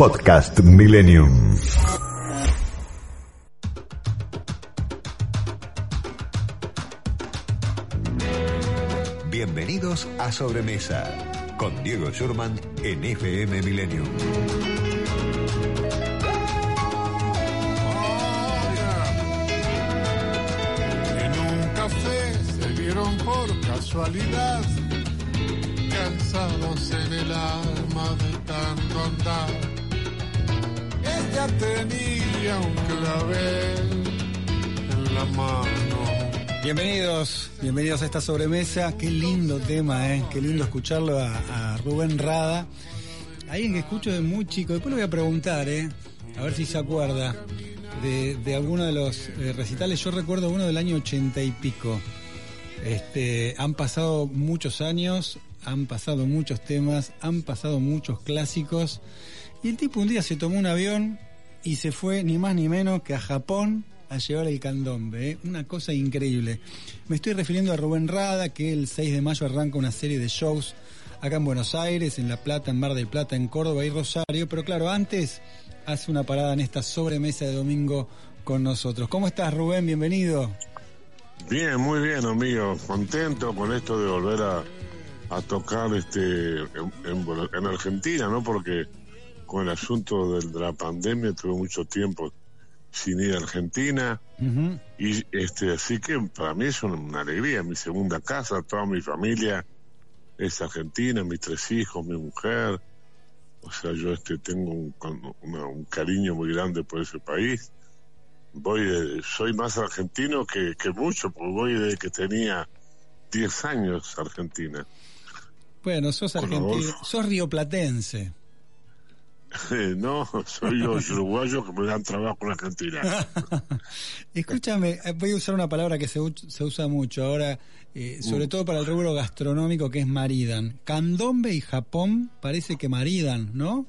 Podcast Millennium. Bienvenidos a Sobremesa con Diego Schurman en FM Millennium. En un café se vieron por casualidad, cansados en el alma de tanto andar. Ella tenía un clavel en la mano. Bienvenidos, bienvenidos a esta sobremesa. Qué lindo tema, ¿eh? Qué lindo escucharlo a, Rubén Rada. Alguien que escucho de muy chico. Después le voy a preguntar, ¿eh? A ver si se acuerda de, de alguno de los eh, recitales. Yo recuerdo uno del año ochenta y pico. Este, han pasado muchos años, han pasado muchos temas, han pasado muchos clásicos. Y el tipo un día se tomó un avión y se fue ni más ni menos que a Japón a llevar el candombe. ¿eh? Una cosa increíble. Me estoy refiriendo a Rubén Rada, que el 6 de mayo arranca una serie de shows acá en Buenos Aires, en La Plata, en Mar del Plata, en Córdoba y Rosario. Pero claro, antes hace una parada en esta sobremesa de domingo con nosotros. ¿Cómo estás, Rubén? Bienvenido. Bien, muy bien, amigo. Contento con esto de volver a, tocar este en Argentina, ¿no? Porque con el asunto del- de la pandemia tuve mucho tiempo sin ir a Argentina y este así que para mí es una, alegría. Mi segunda casa, toda mi familia es argentina, mis tres hijos, mi mujer. O sea, yo este tengo un, con- una- un cariño muy grande por ese país. Voy de- soy más argentino que, que mucho, porque voy desde que tenía 10 años Argentina. Bueno, sos argentino, sos rioplatense. No, soy los uruguayos que me dan trabajo en Argentina. Escúchame, eh, voy a usar una palabra que se, se usa mucho ahora, eh, sobre todo para el rubro gastronómico, que es maridan. Candombe y Japón parece que maridan, ¿no?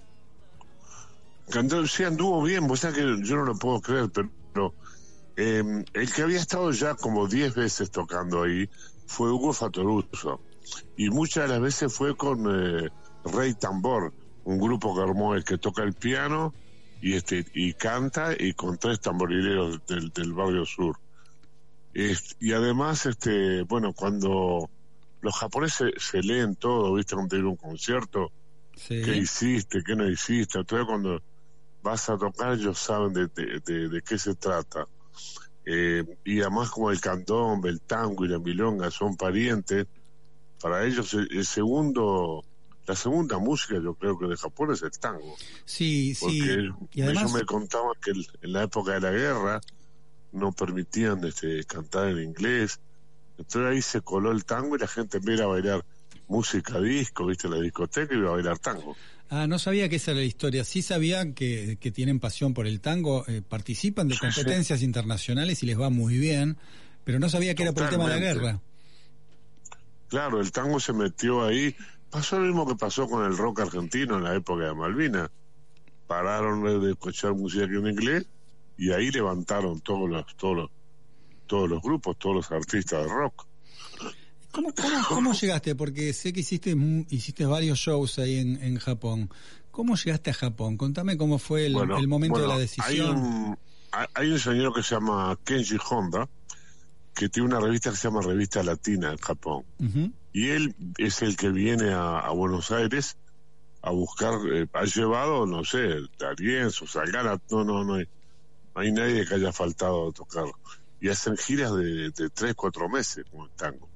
Cantó, sí anduvo bien, vos sabés que yo no lo puedo creer, pero eh, el que había estado ya como 10 veces tocando ahí fue Hugo Fatoruso. Y muchas de las veces fue con eh, Rey Tambor, un grupo que armó el que toca el piano y este y canta y con tres tamborileros del, del barrio sur. Es- y además, este bueno, cuando los japoneses se leen todo, ¿viste? Cuando a un concierto, Sí. qué hiciste, qué no hiciste. Entonces cuando vas a tocar ellos saben de, de, de- de qué se trata. Eh, y además como el candombe, el tango y la milonga son parientes, para ellos el, el segundo, la segunda música yo creo que de Japón es el tango. Sí, sí. Porque Y además, ellos me contaban que el- en la época de la guerra no permitían este, cantar en inglés. Entonces ahí se coló el tango y la gente en vez de ir a bailar música disco, viste, la discoteca, iba a bailar tango. ah, no sabía que esa era la historia. Sí sabía que, que tienen pasión por el tango, eh, participan de Sí, sí. competencias internacionales y les va muy bien, pero no sabía que era por el tema de la guerra. Claro, el tango se metió ahí. Pasó lo mismo que pasó con el rock argentino en la época de Malvinas. Pararon de escuchar música en inglés y ahí levantaron todos los, todos los, todos los grupos, todos los artistas de rock. ¿Cómo, cómo, cómo llegaste? Porque sé que hiciste, hiciste varios shows ahí en, en Japón. ¿Cómo llegaste a Japón? Contame cómo fue el, Bueno, el momento bueno, de la Hay decisión. un, hay un señor que se llama Kenji Honda, que tiene una revista que se llama Revista Latina en Japón. Y él es el que viene a, a Buenos Aires a buscar, eh, ha llevado, no sé, Darienzo, Salgana, no, no, no hay, no hay nadie que haya faltado a tocar. Y hacen giras de, de tres, cuatro meses con el tango.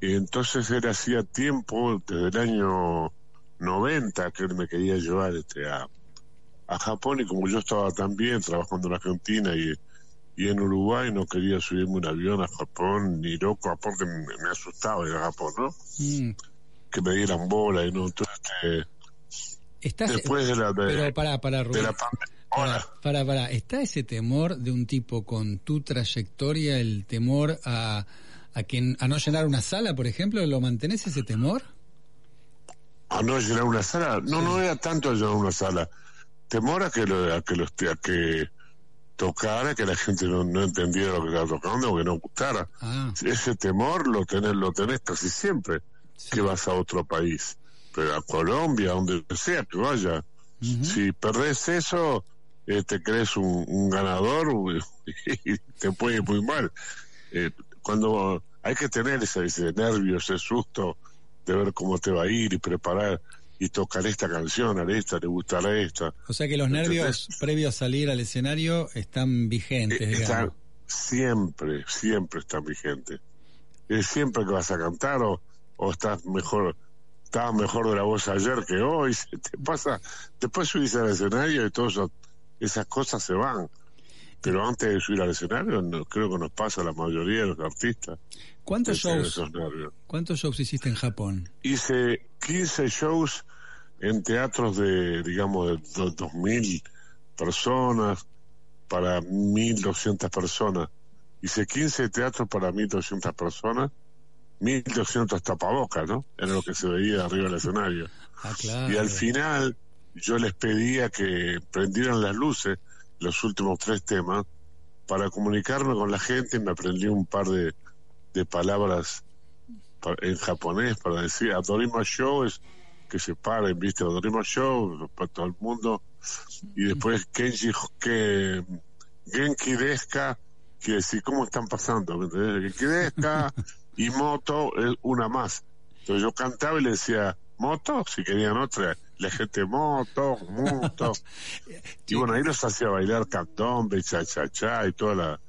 Y entonces él hacía tiempo, desde el año 90, que él me quería llevar este a, a Japón y como yo estaba también trabajando en Argentina y, y en Uruguay, no quería subirme un avión a Japón ni loco, porque me, me asustaba ir a Japón, ¿no? Mm. que me dieran bola y no, entonces este, Estás, después de la, de, pero para, para, de Rubén. la. Para, para, para, ¿está ese temor de un tipo con tu trayectoria, el temor a, a, que, a no llenar una sala, por ejemplo? ¿Lo mantenés ese temor? a no llenar una sala, no, no era tanto a llenar una sala. Temor a que lo, a que los a que tocara, que la gente no, no entendiera lo que estaba tocando o que no gustara. Ah, Ese temor lo tenés, lo tenés casi siempre sí. que vas a otro país. Pero a Colombia, donde sea que vaya. Si perdés eso, eh, te crees un, un ganador y te puede ir muy mal. Eh, cuando hay que tener ese, ese nervio, ese susto de ver cómo te va a ir y preparar y tocar esta canción, a esta, le gustará esta. O sea que los nervios previos a salir al escenario están vigentes, Eh. Están siempre, siempre están vigentes. Es siempre que vas a cantar o, o estás mejor, estabas mejor de la voz ayer que hoy, se te pasa, después subís al escenario y todas esas cosas se van. Pero antes de subir al escenario, no, creo que nos pasa a la mayoría de los artistas. ¿Cuántos shows. ¿Cuántos shows hiciste en Japón? Hice 15 shows en teatros de, digamos, de do- 2.000 personas para 1.200 personas. Hice 15 teatros para 1.200 personas, 1.200 tapabocas, ¿no? Era lo que se veía arriba del escenario. Ah, claro. Y al final yo les pedía que prendieran las luces, los últimos tres temas, para comunicarme con la gente me aprendí un par de, de palabras pa- en japonés para decir Adorima Show es que se paren, viste, Adorima Show para todo el mundo y después Kenji que Genki Deska quiere decir cómo están pasando. Genki Deska y Moto es una más. Entonces yo cantaba y le decía Moto, si querían otra, la gente Moto, Moto. y bueno, ahí los hacía bailar candombe, cha cha cha y toda la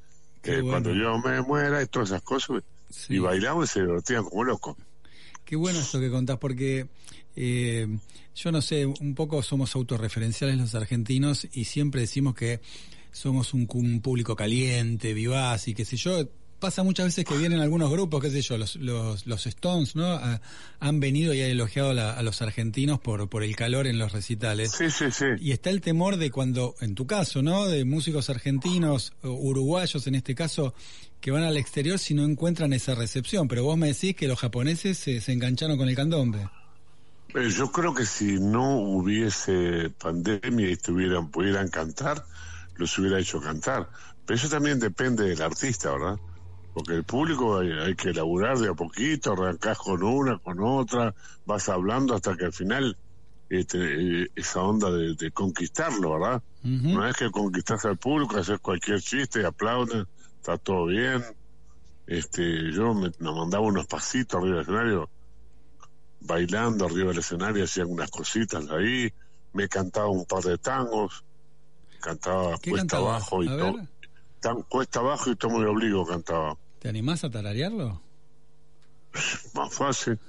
eh, bueno. cuando yo me muera y todas esas cosas Sí. y bailaban y se divertían como locos. Qué bueno esto que contás, porque eh, yo no sé, un poco somos autorreferenciales los argentinos y siempre decimos que somos un, un público caliente, vivaz y qué sé yo. Pasa muchas veces que vienen algunos grupos, qué sé yo, los, los, los Stones, ¿no? A- han venido y han elogiado a, la- a los argentinos por, por el calor en los recitales. Sí, sí, sí. Y está el temor de cuando, en tu caso, ¿no? De músicos argentinos, uruguayos en este caso, que van al exterior si no encuentran esa recepción. Pero vos me decís que los japoneses se, se engancharon con el candombe. Eh, Yo creo que si no hubiese pandemia y estuvieran, pudieran cantar, los hubiera hecho cantar. Pero eso también depende del artista, ¿verdad? Porque el público hay, hay que elaborar de a poquito, arrancás con una, con otra, vas hablando hasta que al final este, esa onda de, de conquistarlo, ¿verdad? Ujú. Una vez que conquistás al público, haces cualquier chiste, aplauden, está todo bien. Este, yo me, me mandaba unos pasitos arriba del escenario, bailando arriba del escenario, hacía unas cositas ahí, me cantaba un par de tangos, cantaba ¿Qué cuesta abajo y todo. Tan, cuesta abajo y muy obligo cantaba. ¿te animás a tararearlo? Más fácil.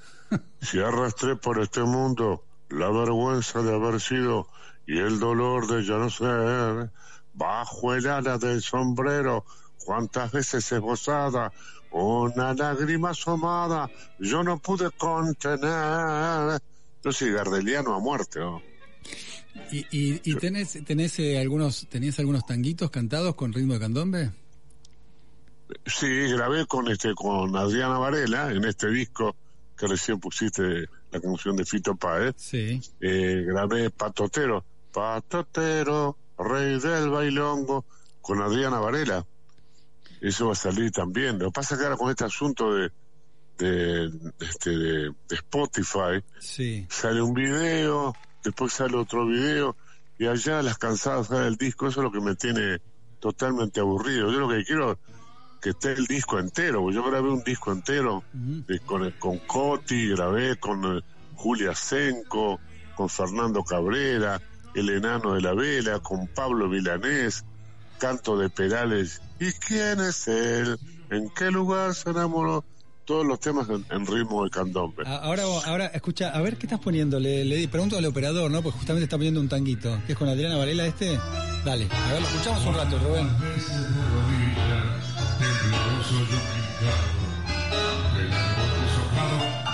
Si arrastré por este mundo la vergüenza de haber sido y el dolor de ya no ser, bajo el ala del sombrero, cuántas veces esbozada, una lágrima asomada, yo no pude contener. Yo soy gardeliano a muerte, ¿no? ¿Y, y, y tenés, tenés, eh, algunos, tenés algunos tanguitos cantados con ritmo de candombe? Sí, grabé con este con Adriana Varela en este disco que recién pusiste la canción de Fito Páez. Sí. eh, grabé Patotero, Patotero, rey del bailongo, con Adriana Varela. Eso va a salir también. Lo que pasa es que ahora con este asunto de, de, este, de, de Spotify, Sí. sale un video, después sale otro video, y allá las cansadas del disco, eso es lo que me tiene totalmente aburrido. Yo lo que quiero es que esté el disco entero, yo grabé un disco entero eh, con, con Coti, grabé con eh, Julia Senco, con Fernando Cabrera, El Enano de la Vela, con Pablo Milanés, Canto de Perales. ¿Y quién es él? ¿En qué lugar se enamoró? Todos los temas en, en ritmo de candombe. Ahora, ahora, escucha, a ver qué estás poniendo. Le, le pregunto al operador, ¿no? Pues justamente está poniendo un tanguito. ¿Qué es con Adriana Varela este? Dale, a ver, lo escuchamos un rato, Rubén.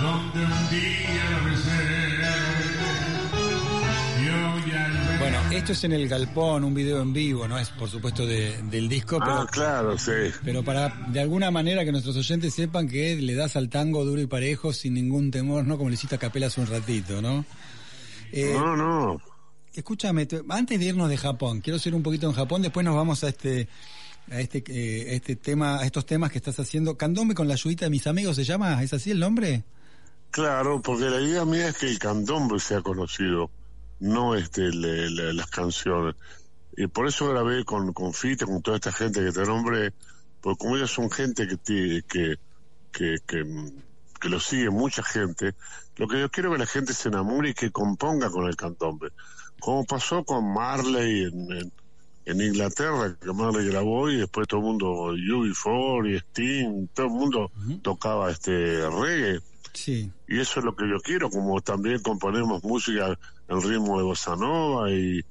donde un día Esto es en el galpón, un video en vivo, no es por supuesto de- del disco, pero, Ah, claro, sí. pero para de alguna manera que nuestros oyentes sepan que le das al tango duro y parejo sin ningún temor, ¿no? Como le hiciste a Capela hace un ratito, ¿no? Eh, No, no. Escúchame, te- antes de irnos de Japón, quiero ser un poquito en Japón, después nos vamos a este a este eh, este tema, a estos temas que estás haciendo. Candombe con la ayudita de mis amigos se llama, ¿es así el nombre? Claro, porque la idea mía es que el candombe sea conocido, no este le- le- las canciones. Y por eso grabé con, con Fita, con toda esta gente que te nombré, porque como ellos son gente que, que, que, que, que lo sigue mucha gente, lo que yo quiero es que la gente se enamore y que componga con el candombe. Como pasó con Marley en, en, en Inglaterra, que Marley grabó y después todo el mundo, UB4 y Sting, todo el mundo tocaba este reggae. Sí. Y eso es lo que yo quiero, como también componemos música en ritmo de bossa nova y,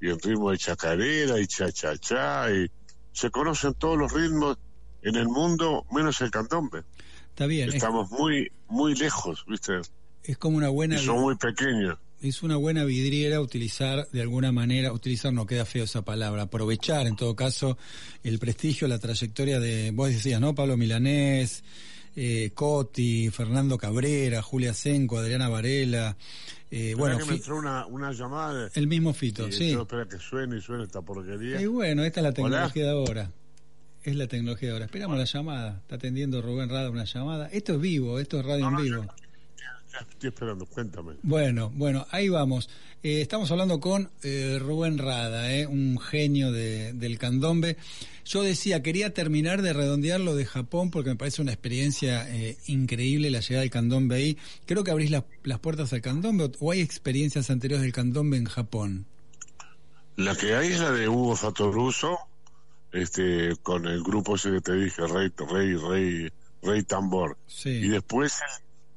y en ritmo de chacarera y cha-cha-cha. Y se conocen todos los ritmos en el mundo, menos el candombe. Está bien, es, Estamos muy, muy lejos, ¿viste? es como una buena Y son muy pequeños. es una buena vidriera utilizar de alguna manera, utilizar no queda feo esa palabra, aprovechar en todo caso el prestigio, la trayectoria de, vos decías, ¿no? Pablo Milanés, eh, Coti, Fernando Cabrera, Julia Senco, Adriana Varela, eh, bueno, que me entró una, una llamada. de- el mismo Fito, sí. yo espera que suene y suene esta porquería. Y bueno, esta es la tecnología Hola. de ahora. Es la tecnología de ahora. Esperamos la llamada. Está atendiendo Rubén Rada una llamada. Esto es vivo, esto es radio en vivo. Estoy esperando, cuéntame. Bueno, bueno, ahí vamos. Eh, estamos hablando con eh, Rubén Rada, eh, un genio de- del candombe. Yo decía, quería terminar de redondear lo de Japón porque me parece una experiencia eh, increíble la llegada del candombe ahí. Creo que abrís la- las puertas al candombe o, hay experiencias anteriores del candombe en Japón. La que hay es la de Hugo Fatoruso, este, con el grupo ese que te dije, Rey, Rey, Rey, Rey Tambor. Sí. Y después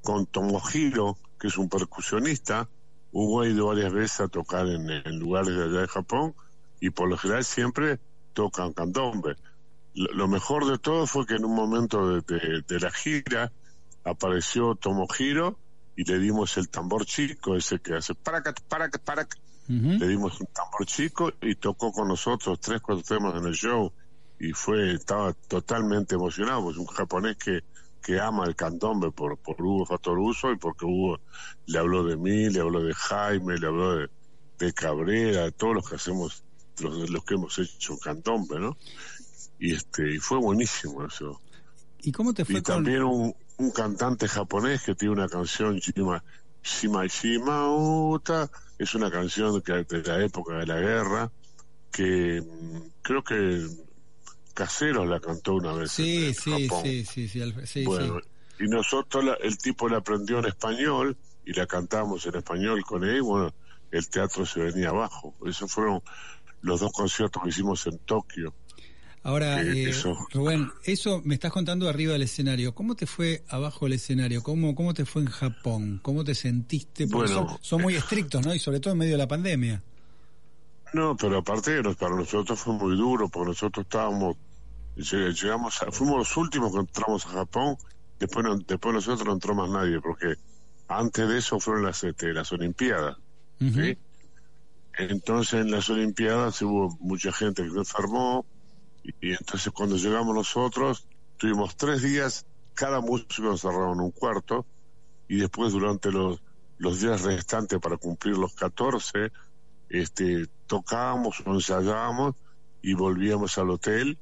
con Tomohiro, que es un percusionista, Hugo ha ido varias veces a tocar en, en lugares de allá de Japón y por lo general siempre tocan candombe. Lo, lo mejor de todo fue que en un momento de, de- de la gira apareció Tomohiro y le dimos el tambor chico, ese que hace paracat, paracat, paracat, Ujú. le dimos un tambor chico y tocó con nosotros tres, cuatro temas en el show y fue, estaba totalmente emocionado, pues un japonés que, que ama el candombe por, por Hugo Fatoruso y porque Hugo le habló de mí, le habló de Jaime, le habló de, de Cabrera, de todos los que hacemos, los, los que hemos hecho candombe, ¿no? Y este, y fue buenísimo eso. ¿Y cómo te fue Y con...? también un, un cantante japonés que tiene una canción Shima, Shima Shima Uta, es una canción que de la época de la guerra, que mm, creo que Caseros la cantó una vez Sí, en sí, Japón. sí, sí, sí, sí, bueno, sí. y nosotros la- el tipo la aprendió en español y la cantamos en español con él, y bueno, el teatro se venía abajo. Esos fueron los dos conciertos que hicimos en Tokio. Ahora, Eh, eh, eso. Rubén, eso me estás contando arriba del escenario. ¿Cómo te fue abajo del escenario? ¿Cómo, cómo te fue en Japón? ¿Cómo te sentiste? Porque Bueno, son, son muy estrictos, ¿no? Y sobre todo en medio de la pandemia. No, pero aparte para nosotros fue muy duro, porque nosotros estábamos, llegamos, a- fuimos los últimos que entramos a Japón, después no, después nosotros no entró más nadie, porque antes de eso fueron las, este, las Olimpiadas. Entonces en las Olimpiadas hubo mucha gente que se enfermó, y, y entonces cuando llegamos nosotros, tuvimos tres días, cada músico encerrado en un cuarto, y después durante los, los días restantes para cumplir los 14, este, tocábamos ensayábamos y volvíamos al hotel,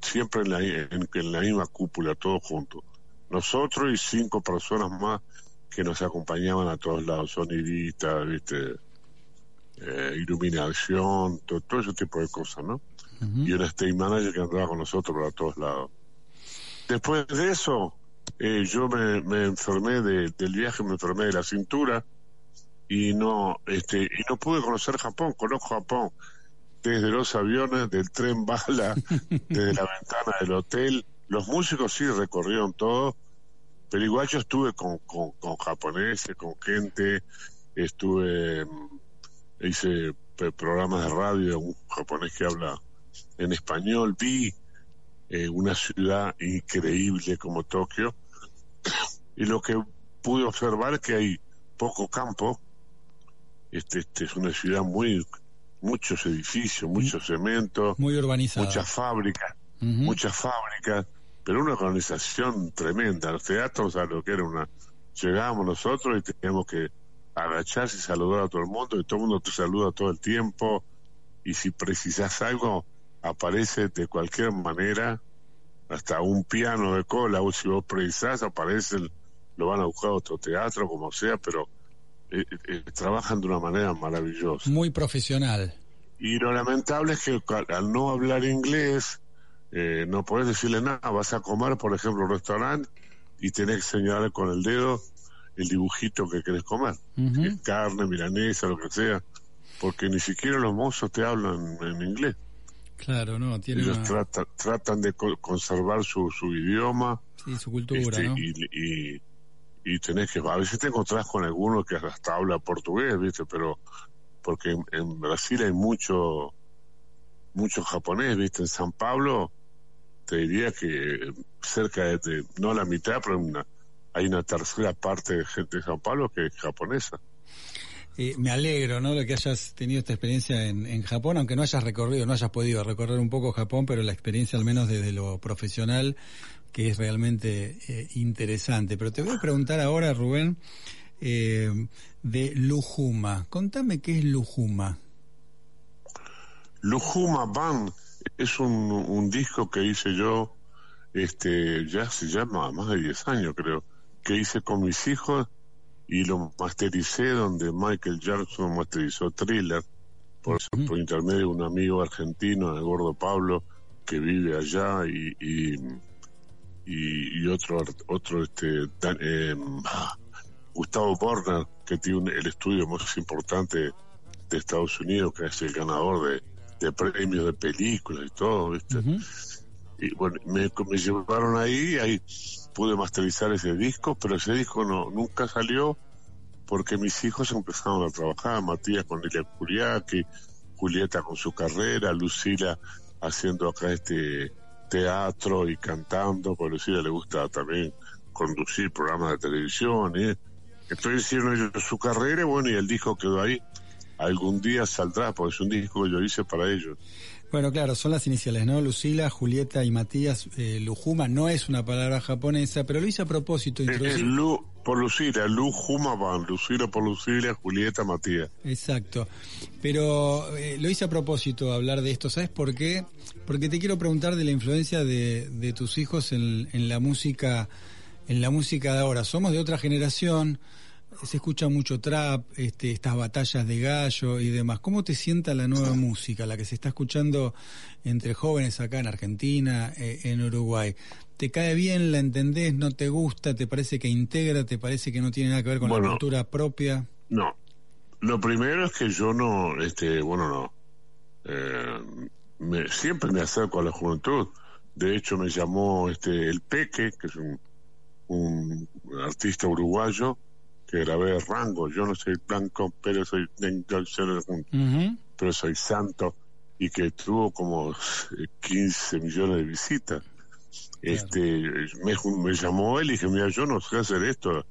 siempre en la, en, en la misma cúpula, todos juntos. Nosotros y cinco personas más que nos acompañaban a todos lados, sonidistas, ¿viste? Eh, iluminación, to- todo ese tipo de cosas, ¿no? Y un stage manager que andaba con nosotros para todos lados. Después de eso, eh, yo me, me enfermé de- del viaje, me enfermé de la cintura y no, este, y no pude conocer Japón. Conozco Japón desde los aviones, del tren bala, desde la ventana del hotel. Los músicos sí recorrieron todo, pero igual yo estuve con, con, con japoneses, con gente, estuve, mm, hice programas de radio de un japonés que habla en español, vi eh, una ciudad increíble como Tokio y lo que pude observar es que hay poco campo este, este es una ciudad muy muchos edificios, mucho cemento, Muy urbanizado. muchas fábricas, muchas fábricas, pero una organización tremenda. Los teatros, a lo que era una. Llegábamos nosotros y teníamos que agacharse y saludar a todo el mundo, y todo el mundo te saluda todo el tiempo, y si precisas algo, aparece de cualquier manera, hasta un piano de cola, o si vos precisás, aparece, lo van a buscar a otro teatro, como sea, pero eh, eh, trabajan de una manera maravillosa. Muy profesional. Y lo lamentable es que al- no hablar inglés, eh, no podés decirle nada. Vas a comer, por ejemplo, un restaurante y tenés que señalar con el dedo el dibujito que querés comer. Es carne, milanesa, lo que sea. Porque ni siquiera los mozos te hablan en inglés. Claro, no, tiene Ellos una- tratan, tratan de co- conservar su, su idioma sí, su cultura, este, ¿no? y, y, y tenés que, a veces te encontrás con alguno que hasta habla portugués, ¿viste? Pero, porque en, Brasil hay mucho, mucho japonés, ¿viste? En San Pablo, te diría que cerca de, de- no la mitad, pero una, hay una tercera parte de gente de San Pablo que es japonesa. Eh, me alegro, ¿no? De que hayas tenido esta experiencia en, en Japón, aunque no hayas recorrido, no hayas podido recorrer un poco Japón, pero la experiencia, al menos desde lo profesional, que es realmente eh, interesante. Pero te voy a preguntar ahora, Rubén, eh, de Lujuma. Contame qué es Lujuma. Lujuma Band es un, un disco que hice yo, este, ya se llama más de 10 años creo, que hice con mis hijos y lo mastericé donde Michael Jackson masterizó Thriller, por, Ujú. por intermedio de un amigo argentino, el gordo Pablo, que vive allá y, y, y, y otro, otro este, Dan- eh, ah, Gustavo Borner, que tiene un- el estudio más importante de Estados Unidos, que es el ganador de, de premios de películas y todo, ¿viste? Y bueno, me, me llevaron ahí, ahí pude masterizar ese disco, pero ese disco no nunca salió porque mis hijos empezaron a trabajar, Matías con Elia Curiaki, Julieta con su carrera, Lucila haciendo acá este teatro y cantando, porque a Lucila le gusta también conducir programas de televisión, ¿eh? entonces hicieron ellos su carrera y bueno, y el disco quedó ahí. Algún día saldrá, porque es un disco que yo hice para ellos. Bueno, claro, son las iniciales, ¿no? Lucila, Julieta y Matías. Eh, Lujuma no es una palabra japonesa, pero lo hice a propósito. Es, es introducir- Lu por Lucila, Lu Jumaban, Lucila por Lucila, Julieta Matías. Exacto. Pero eh, lo hice a propósito hablar de esto, ¿sabes por qué? Porque te quiero preguntar de la influencia de, de tus hijos en, en la música, en la música de ahora. Somos de otra generación, se escucha mucho trap, este, estas batallas de gallo y demás. ¿Cómo te sienta la nueva música, la que se está escuchando entre jóvenes acá en Argentina, eh, en Uruguay? ¿Te cae bien? ¿La entendés? ¿No te gusta? ¿Te parece que integra? ¿Te parece que no tiene nada que ver con la cultura propia? No, lo primero es que yo no, este, bueno, no, eh, me, siempre me acerco a la juventud. De hecho, me llamó este el Peque, que es un, un artista uruguayo, que grabé Rango. Yo no soy blanco, pero soy pero soy santo y que tuvo como eh, 15 millones de visitas. Este, me, me llamó él y dije, mira, yo no sé hacer esto. Me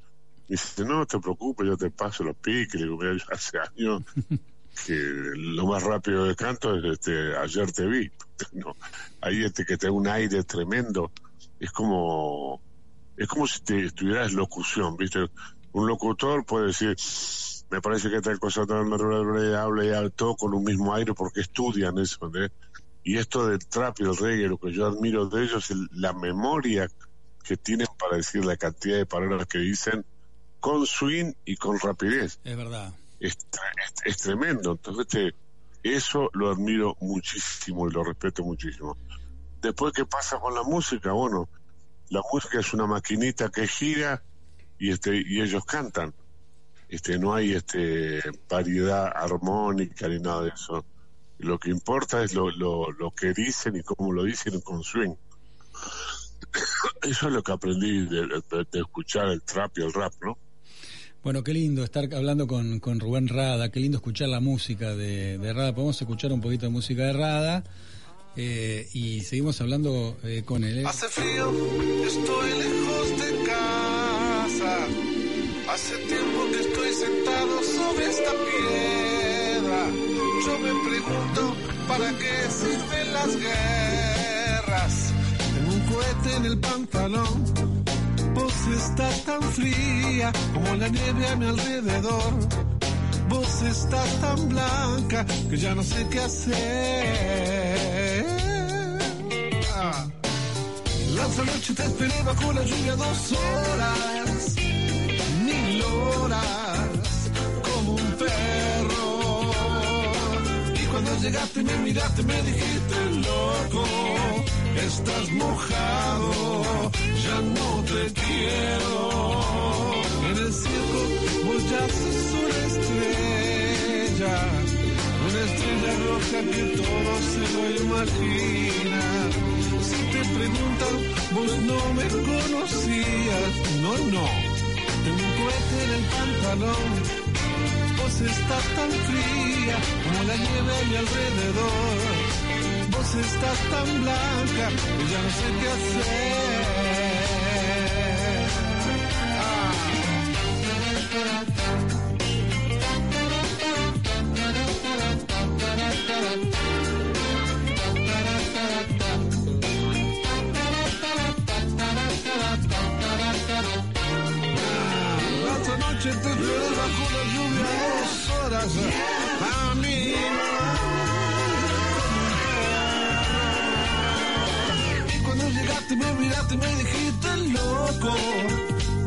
dice, no, no te preocupes, yo te paso los piques. Le digo, mira, yo hace años que lo más rápido de canto es este, ayer te vi. No, ahí este que te da un aire tremendo. Es como, es como si te estuvieras locución, ¿viste? Un locutor puede decir, me parece que tal cosa tal, habla y habla todo con un mismo aire porque estudian eso, ¿entendés? Y esto del trap y el reggae, lo que yo admiro de ellos es la memoria que tienen para decir la cantidad de palabras que dicen con swing y con rapidez. Es verdad. Es, es- es tremendo. Entonces, este, eso lo admiro muchísimo y lo respeto muchísimo. Después, ¿qué pasa con la música? Bueno, la música es una maquinita que gira y este y ellos cantan. Este no hay este variedad armónica ni nada de eso. Lo que importa es lo, lo, lo que dicen y cómo lo dicen con swing. Eso es lo que aprendí de, de- de escuchar el trap y el rap, ¿no? Bueno, qué lindo estar hablando con, con Rubén Rada, qué lindo escuchar la música de, de Rada. Podemos escuchar un poquito de música de Rada eh, y seguimos hablando eh, con él. ¿eh? Hace frío, estoy lejos de casa. Hace tiempo que estoy sentado sobre esta piedra. Yo me pregunto, ¿para qué sirven las guerras? Tengo un cohete en el pantalón. Vos estás tan fría como la nieve a mi alrededor. Vos estás tan blanca que ya no sé qué hacer. Ah. La otra noche te esperé bajo la lluvia dos horas, llegaste me miraste me dijiste, loco, estás mojado, ya no te quiero. En el circo vos sos una estrella, una estrella roja que todo se lo imagina. Si te preguntan, vos no me conocías. No, no. Tengo un en el pantalón. Vos estás tan fría como la nieve a mi alrededor. Vos estás tan blanca que ya no sé qué hacer. Llegaste me miraste y me dijiste loco.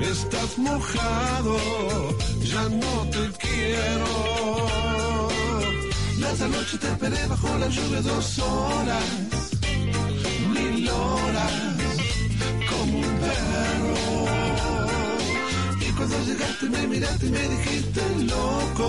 Estás mojado, ya no te quiero. Otra noche te esperé bajo la lluvia dos horas, mil horas, como un perro. Y cuando llegaste me miraste y me dijiste loco,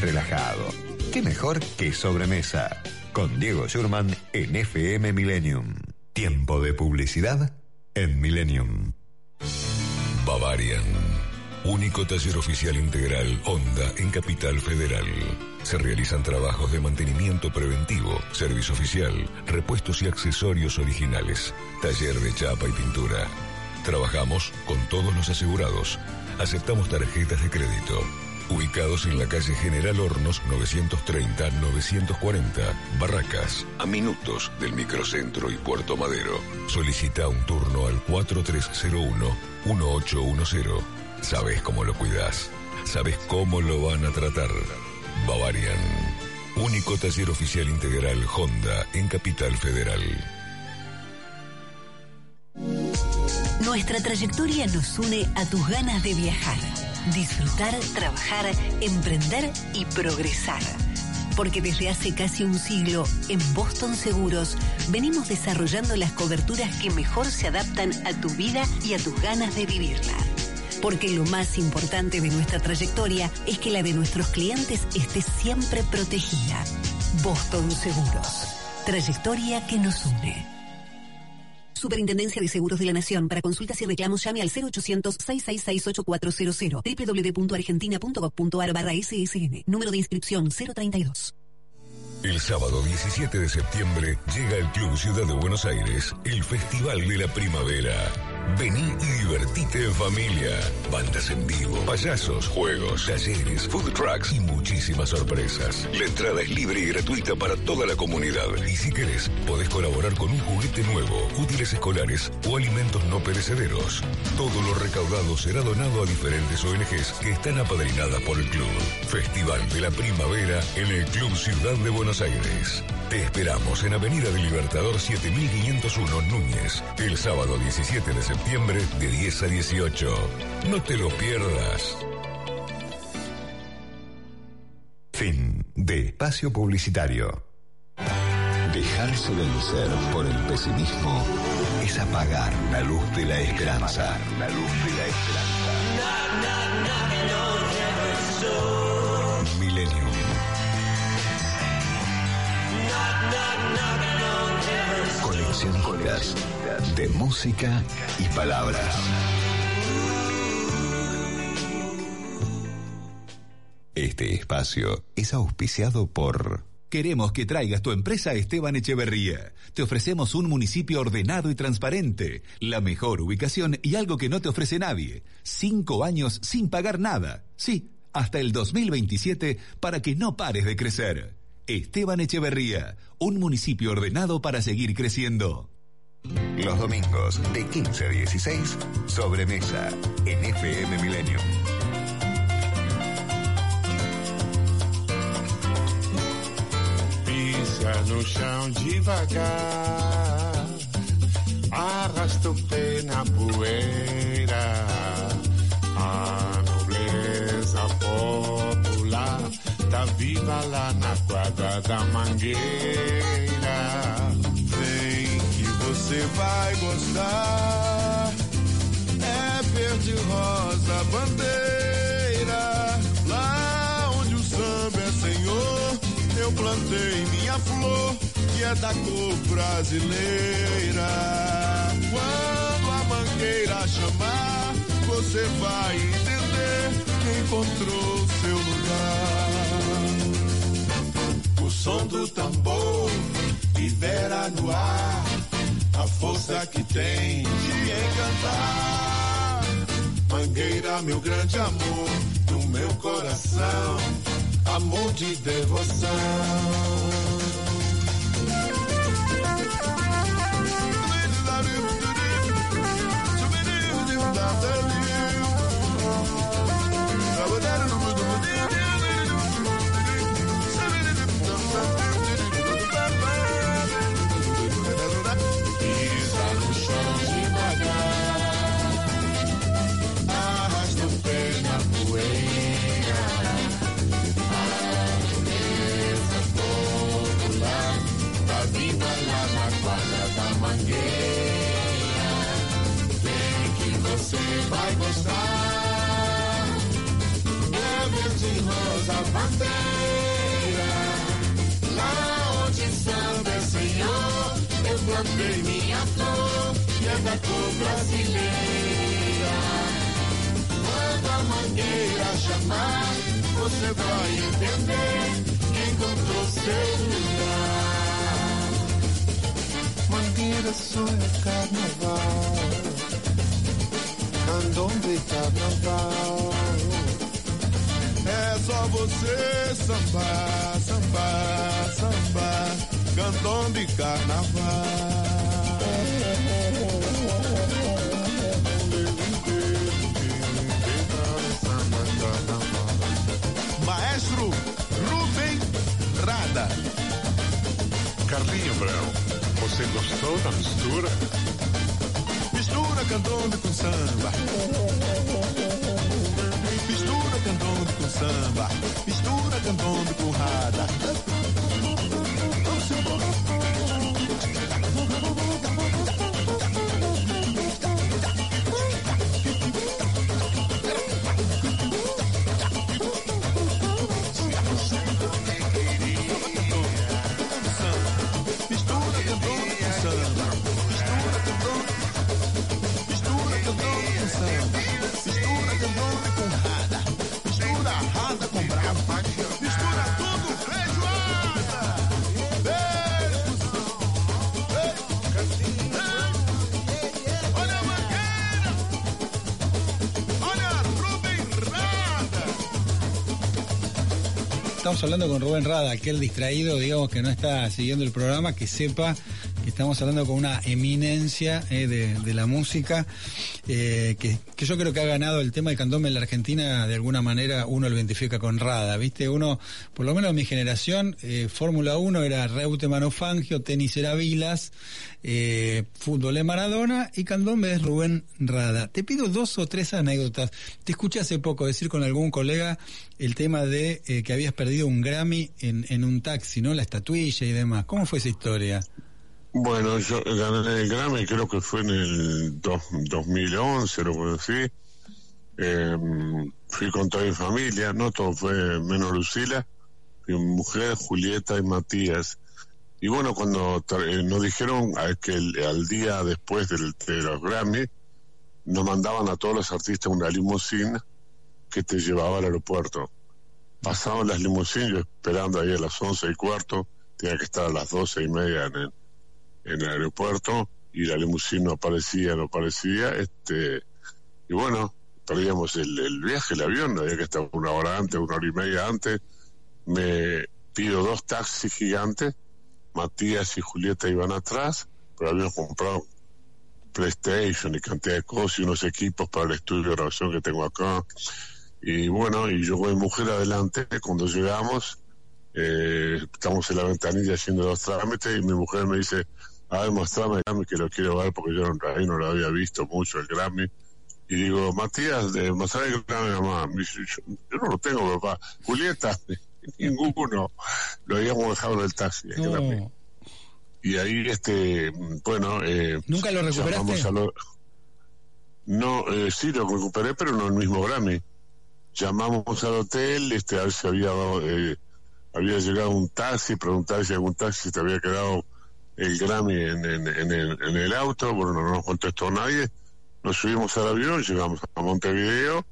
Relajado. ¿Qué mejor que sobremesa? Con Diego Schurman en FM Millennium. Tiempo de publicidad en Millennium. Bavarian. Único taller oficial integral Honda en Capital Federal. Se realizan trabajos de mantenimiento preventivo, servicio oficial, repuestos y accesorios originales, taller de chapa y pintura. Trabajamos con todos los asegurados. Aceptamos tarjetas de crédito. Ubicados en la calle General Hornos 930-940, Barracas, a minutos del microcentro y Puerto Madero. Solicita un turno al 4301-1810. Sabes cómo lo cuidas. Sabes cómo lo van a tratar. Bavarian. Único taller oficial integral Honda en Capital Federal. Nuestra trayectoria nos une a tus ganas de viajar, disfrutar, trabajar, emprender y progresar. Porque desde hace casi un siglo, en Boston Seguros, venimos desarrollando las coberturas que mejor se adaptan a tu vida y a tus ganas de vivirla. Porque lo más importante de nuestra trayectoria es que la de nuestros clientes esté siempre protegida. Boston Seguros. Trayectoria que nos une. Superintendencia de Seguros de la Nación. Para consultas y reclamos llame al 0800-666-8400 www.argentina.gov.ar barra SSN. Número de inscripción 032. El sábado 17 de septiembre llega al Club Ciudad de Buenos Aires el Festival de la Primavera. Vení y divertite en familia. Bandas en vivo, payasos, juegos, talleres, food trucks y muchísimas sorpresas. La entrada es libre y gratuita para toda la comunidad. Y si querés, podés colaborar con un juguete nuevo, útiles escolares o alimentos no perecederos. Todo lo recaudado será donado a diferentes ONGs que están apadrinadas por el club. Festival de la Primavera en el Club Ciudad de Buenos Aires. Te esperamos en Avenida del Libertador 7501 Núñez, el sábado 17 de septiembre de 10 a 18. No te lo pierdas. Fin de espacio publicitario. Dejarse vencer por el pesimismo es apagar la luz de la esperanza. La luz de la esperanza. De música y palabras. Este espacio es auspiciado por Queremos que traigas tu empresa Esteban Echeverría. Te ofrecemos un municipio ordenado y transparente, la mejor ubicación y algo que no te ofrece nadie. Cinco años sin pagar nada. Sí, hasta el 2027 para que no pares de crecer. Esteban Echeverría, un municipio ordenado para seguir creciendo. Los domingos de 15 a 16, sobremesa en FM Millennium. Pisa no chão devagar, arrasta o pé na poeira. A nobleza popular tá viva lá na quadra da mangueira. Você vai gostar. É verde rosa bandeira, lá onde o samba é senhor. Eu plantei minha flor, que é da cor brasileira. Quando a mangueira chamar, você vai entender que encontrou seu lugar. O som do tambor libera no ar a força que tem de encantar. Mangueira, meu grande amor, do meu coração, amor de devoção. Pisa gostou da mistura? Mistura candombe com samba. Mistura candombe com samba. Mistura candombe com rada. Hablando con Rubén Rada, aquel distraído, digamos, que no está siguiendo el programa, que sepa que estamos hablando con una eminencia eh, de, de la música, eh, que, que yo creo que ha ganado el tema del candombe en la Argentina, de alguna manera uno lo identifica con Rada, ¿viste? Uno, por lo menos en mi generación, eh, Fórmula 1 era Reutemann Fangio, tenis era Vilas, eh, fútbol es Maradona y candombe es Rubén Rada. Te pido dos o tres anécdotas. Te escuché hace poco decir con algún colega el tema de eh, que habías perdido un Grammy en, en un taxi, ¿no? La estatuilla y demás. ¿Cómo fue esa historia? Bueno, yo gané el Grammy, creo que fue en el dos- 2011, lo. Eh, fui con toda mi familia, no todo fue menos Lucila, mi mujer, Julieta y Matías. Y bueno, cuando eh, nos dijeron que el- al día después del, de los Grammy, nos mandaban a todos los artistas una limusina que te llevaba al aeropuerto. Pasaban las limusinas, yo esperando ahí a las once y cuarto, tenía que estar a las doce y media en el, en el aeropuerto y la limusina aparecía, no aparecía, este, y bueno, perdíamos el, el viaje, el avión, había que estar una hora antes, una hora y media antes, me pido dos taxis gigantes, Matías y Julieta iban atrás, pero habíamos comprado PlayStation y cantidad de cosas y unos equipos para el estudio de grabación que tengo acá. Y bueno, y yo mi mujer adelante, cuando llegamos, eh, estamos en la ventanilla haciendo los trámites y mi mujer me dice, a ver, mostrame el Grammy que lo quiero ver porque yo no, ahí no lo había visto mucho el Grammy. Y digo, Matías, eh, mostrame el Grammy, mamá. Me dice, yo, yo no lo tengo, papá. Julieta, ninguno. Lo habíamos dejado en el taxi. el. No. Y ahí, este, bueno... Eh, ¿Nunca lo recuperaste? lo- No, eh, sí lo recuperé, pero no el mismo Grammy. Llamamos al hotel, este, a ver si había, eh, había llegado un taxi, preguntar si algún taxi te había quedado el Grammy en, en, en el, en el auto, bueno, no nos contestó nadie. Nos subimos al avión, llegamos a Montevideo,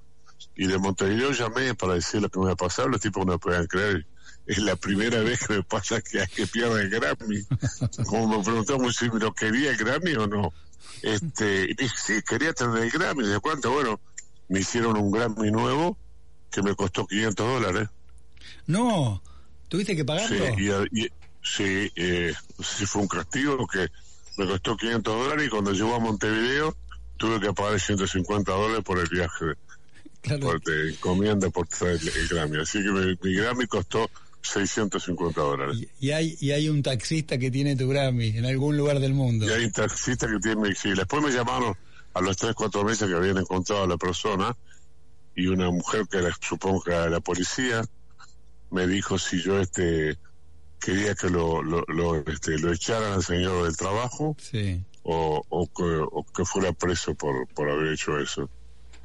y de Montevideo llamé para decir lo que me había pasado, los tipos no me podían creer. Es la primera vez que me pasa que, que pierdo el Grammy. Como me preguntamos si me lo quería el Grammy o no. Este, y dije, sí, quería tener el Grammy. ¿De cuánto? Bueno, me hicieron un Grammy nuevo que me costó 500 dólares. No, ¿tuviste que Sí, pagarlo? y- sí eh, no sé si fue un castigo que me costó 500 dólares y cuando llegó a Montevideo tuve que pagar 150 dólares por el viaje, Claro. por de encomienda por traer el, el Grammy. Así que mi, mi Grammy costó 650 dólares. Y, y hay, y hay un taxista que tiene tu Grammy en algún lugar del mundo. Y hay un taxista que tiene sí. Después me llamaron a los 3, 4 meses que habían encontrado a la persona y una mujer que era, supongo que era la policía me dijo si yo este quería que lo, lo, lo, este, lo echaran al señor del trabajo Sí. o, o, que, o que fuera preso por, por haber hecho eso.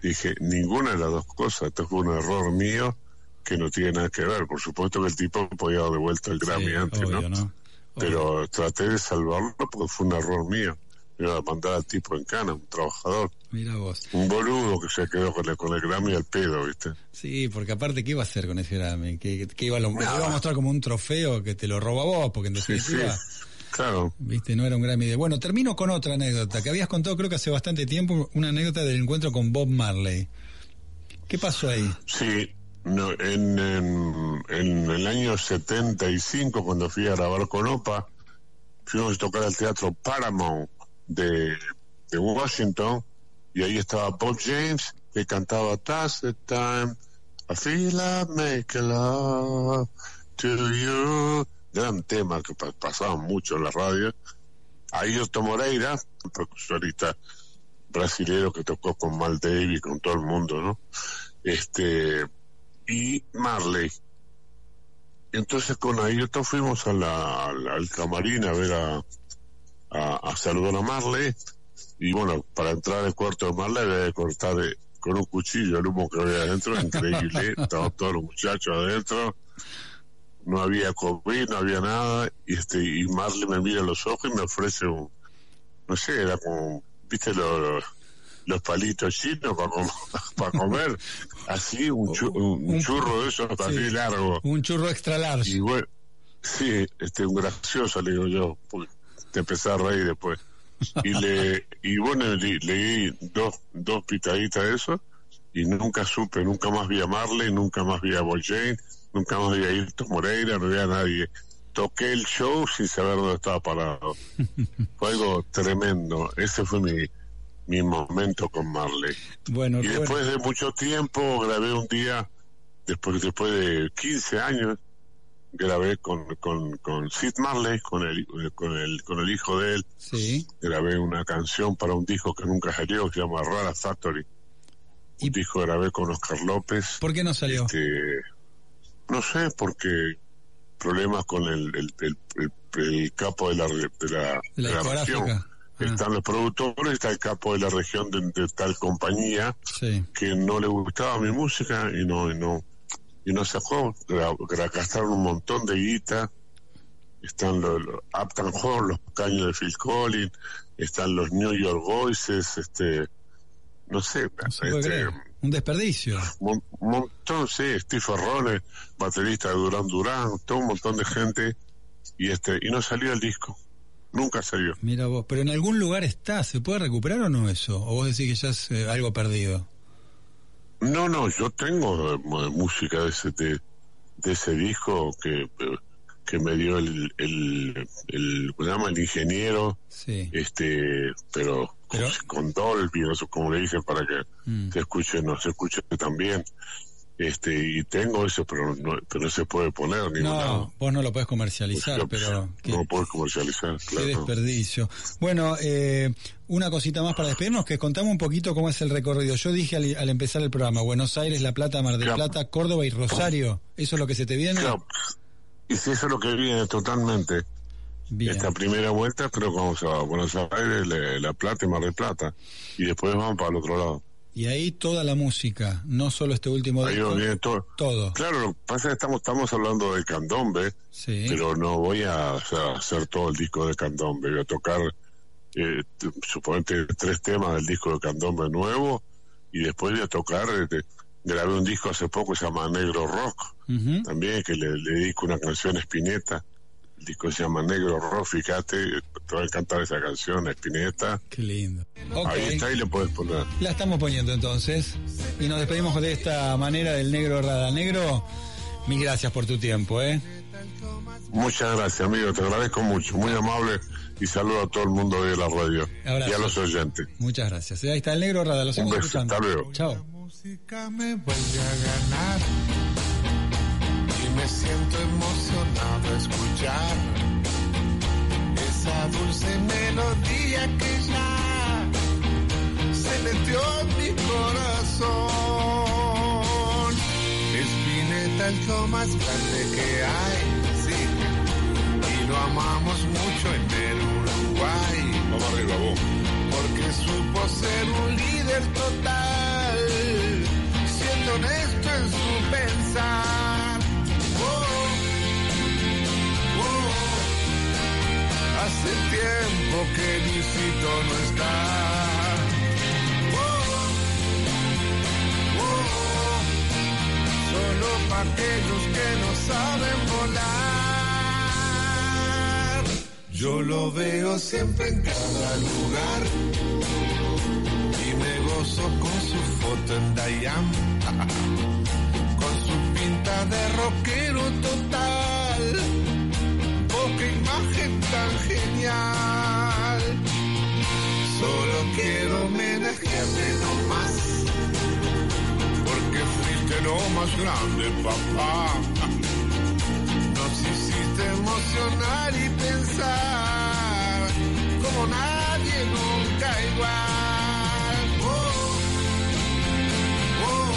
Dije, ninguna de las dos cosas, esto fue un error mío que no tiene nada que ver. Por supuesto que el tipo podía dar de vuelta el Grammy Sí, antes, obvio, ¿no? ¿no? Pero traté de salvarlo porque fue un error mío. Me iba a mandar al tipo en cana, un trabajador, Mira vos. un boludo que se quedó con el, con el Grammy al pedo, ¿viste? Sí, porque aparte, ¿qué iba a hacer con ese Grammy? ¿Qué, qué iba, a lo, lo Nada. iba a mostrar como un trofeo que te lo roba vos? Porque en Sí, sí, definitiva, claro. viste, no era un Grammy de... Bueno, termino con otra anécdota que habías contado creo que hace bastante tiempo, una anécdota del encuentro con Bob Marley. ¿Qué pasó ahí? Sí, no, en, en, en el año 75, cuando fui a grabar con OPA, fuimos a tocar al teatro Paramount de, de Washington, y ahí estaba Bob James, que cantaba That's the time, I feel I make love to you. Gran tema que pa- pasaba mucho en la radio. Otto Moreira, un percusionista brasilero que tocó con Mal Davis, con todo el mundo, ¿no? Este, y Marley. Entonces con Ayrton fuimos a la, al, al camarín a ver a, a, a saludar a Marley y bueno, para entrar al cuarto de Marley había que cortar eh, con un cuchillo el humo que había adentro, increíble, estaban todos los muchachos adentro, no había COVID, no había nada, y este, y Marley me mira a los ojos y me ofrece un, no sé, era como, viste los, los palitos chinos para, com- para comer, así un, chu- un, churro de esos así Sí. largo. Un churro extra large. Y bueno, sí, este, un gracioso, le digo yo, te empecé a reír después. Y le, y bueno, le, le di dos, dos pitaditas de eso, y nunca supe, nunca más vi a Marley, nunca más vi a Boy Jane, nunca más veía a Ayrton Moreira, no veía a nadie. Toqué el show sin saber dónde estaba parado. fue algo tremendo. Ese fue mi, mi momento con Marley. Bueno, Y después de mucho tiempo grabé un día, después, después de 15 años, grabé con, con, con Sid Marley, con el, con, el, con el hijo de él, sí. grabé una canción para un disco que nunca salió, que se llama Rara Factory. ¿Y Un disco grabé con Oscar López. por qué no salió? Este, no sé, porque problemas con el, el, el, capo de la, de la, la de la región. Ah, Están los productores, está el capo de la región de, de tal compañía sí. que no le gustaba mi música y no y no y no sacó gastaron un montón de guita están los, los Uptown Hall los caños de Phil Collins están los New York Voices este no sé, No se puede este, creer. Un desperdicio. un montón sí Steve Ferrone baterista de Durán Durán todo un montón de gente y este y no salió el disco nunca salió Mira vos, pero en algún lugar está, ¿se puede recuperar o no eso? ¿O vos decís que ya es eh, algo perdido? No, no, yo tengo eh, música de ese, de, de ese disco que, eh, que me dio el, el, el, ¿cómo se llama? el ingeniero, Sí. este, pero, Pero- con Dolby, no sé cómo le dicen para que Mm. se escuche, no se escuche también. Este, y tengo eso, pero no, pero no se puede poner ningún No, vos no lo podés comercializar, pero qué, no puedo comercializar, qué claro. desperdicio. Bueno, eh, una cosita más para despedirnos, que contame un poquito cómo es el recorrido. Yo dije al, al empezar el programa, Buenos Aires, La Plata, Mar del Claro. Plata, Córdoba y Rosario. ¿Eso es lo que se te viene? Claro, Y si eso es lo que viene totalmente. Bien. Esta primera vuelta creo que vamos a Buenos Aires, La Plata y Mar del Plata. Y después vamos para el otro lado. Y ahí toda la música, no solo este último Ahí disco, viene todo. todo. Claro, lo que pasa es que estamos, estamos hablando de candombe, Sí. pero no voy a, o sea, hacer todo el disco de candombe. Voy a tocar, eh, suponete, tres temas del disco de candombe nuevo y después voy a tocar. eh, grabé un disco hace poco que se llama Negro Rock, también, que le, le dedico una canción a Spinetta. El disco se llama Negro Rock, fíjate, te va a encantar esa canción, a Spinetta. Qué lindo. Ok. Ahí está, y le puedes poner. La estamos poniendo entonces. Y nos despedimos de esta manera del negro Rada. Negro, mil gracias por tu tiempo, ¿eh? Muchas gracias, amigo, te agradezco mucho, muy amable y saludo a todo el mundo de la radio Abrazo. y a los oyentes. Muchas gracias. Ahí está el negro Rada, lo Un beso, escuchando. hasta luego. Chao. música me vuelve a ganar y me siento emocionado a escuchar esa dulce melodía que ya se metió en mi corazón. Espineta es lo más grande que hay, sí, y lo amamos mucho en el Uruguay Vamos arriba, vos. porque supo ser un líder total, siendo honesto en su pensar. Hace tiempo que Luisito no está. Oh, oh, solo para aquellos que no saben volar. Yo lo veo siempre en cada lugar y me gozo con su foto en Dayam, con su pinta de rockero total, imagen tan genial. Solo quiero homenajearte nomás, porque fuiste lo más grande, papá. Nos hiciste emocionar y pensar como nadie nunca igual. Oh, oh,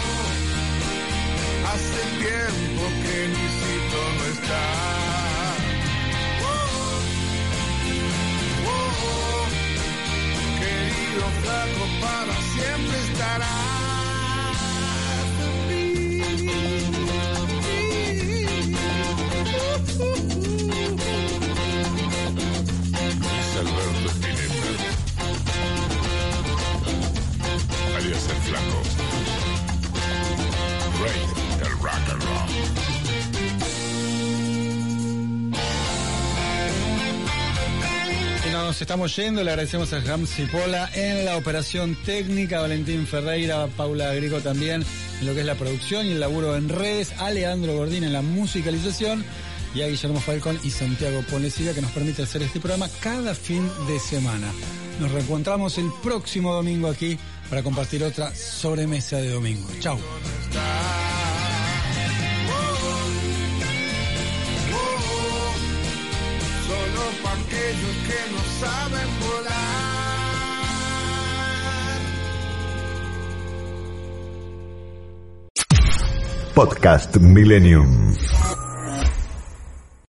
hace tiempo que Luisito siempre Luis estamos yendo. Le agradecemos a Hamsi Pola en la operación técnica, Valentín Ferreira, Paula Grigo también en lo que es la producción y el laburo en redes, a Leandro Gordín en la musicalización y a Guillermo Falcón y Santiago Ponesiga que nos permite hacer este programa cada fin de semana. Nos reencontramos el próximo domingo aquí para compartir otra sobremesa de domingo. Chao. Aquellos que no saben volar. Podcast Millennium.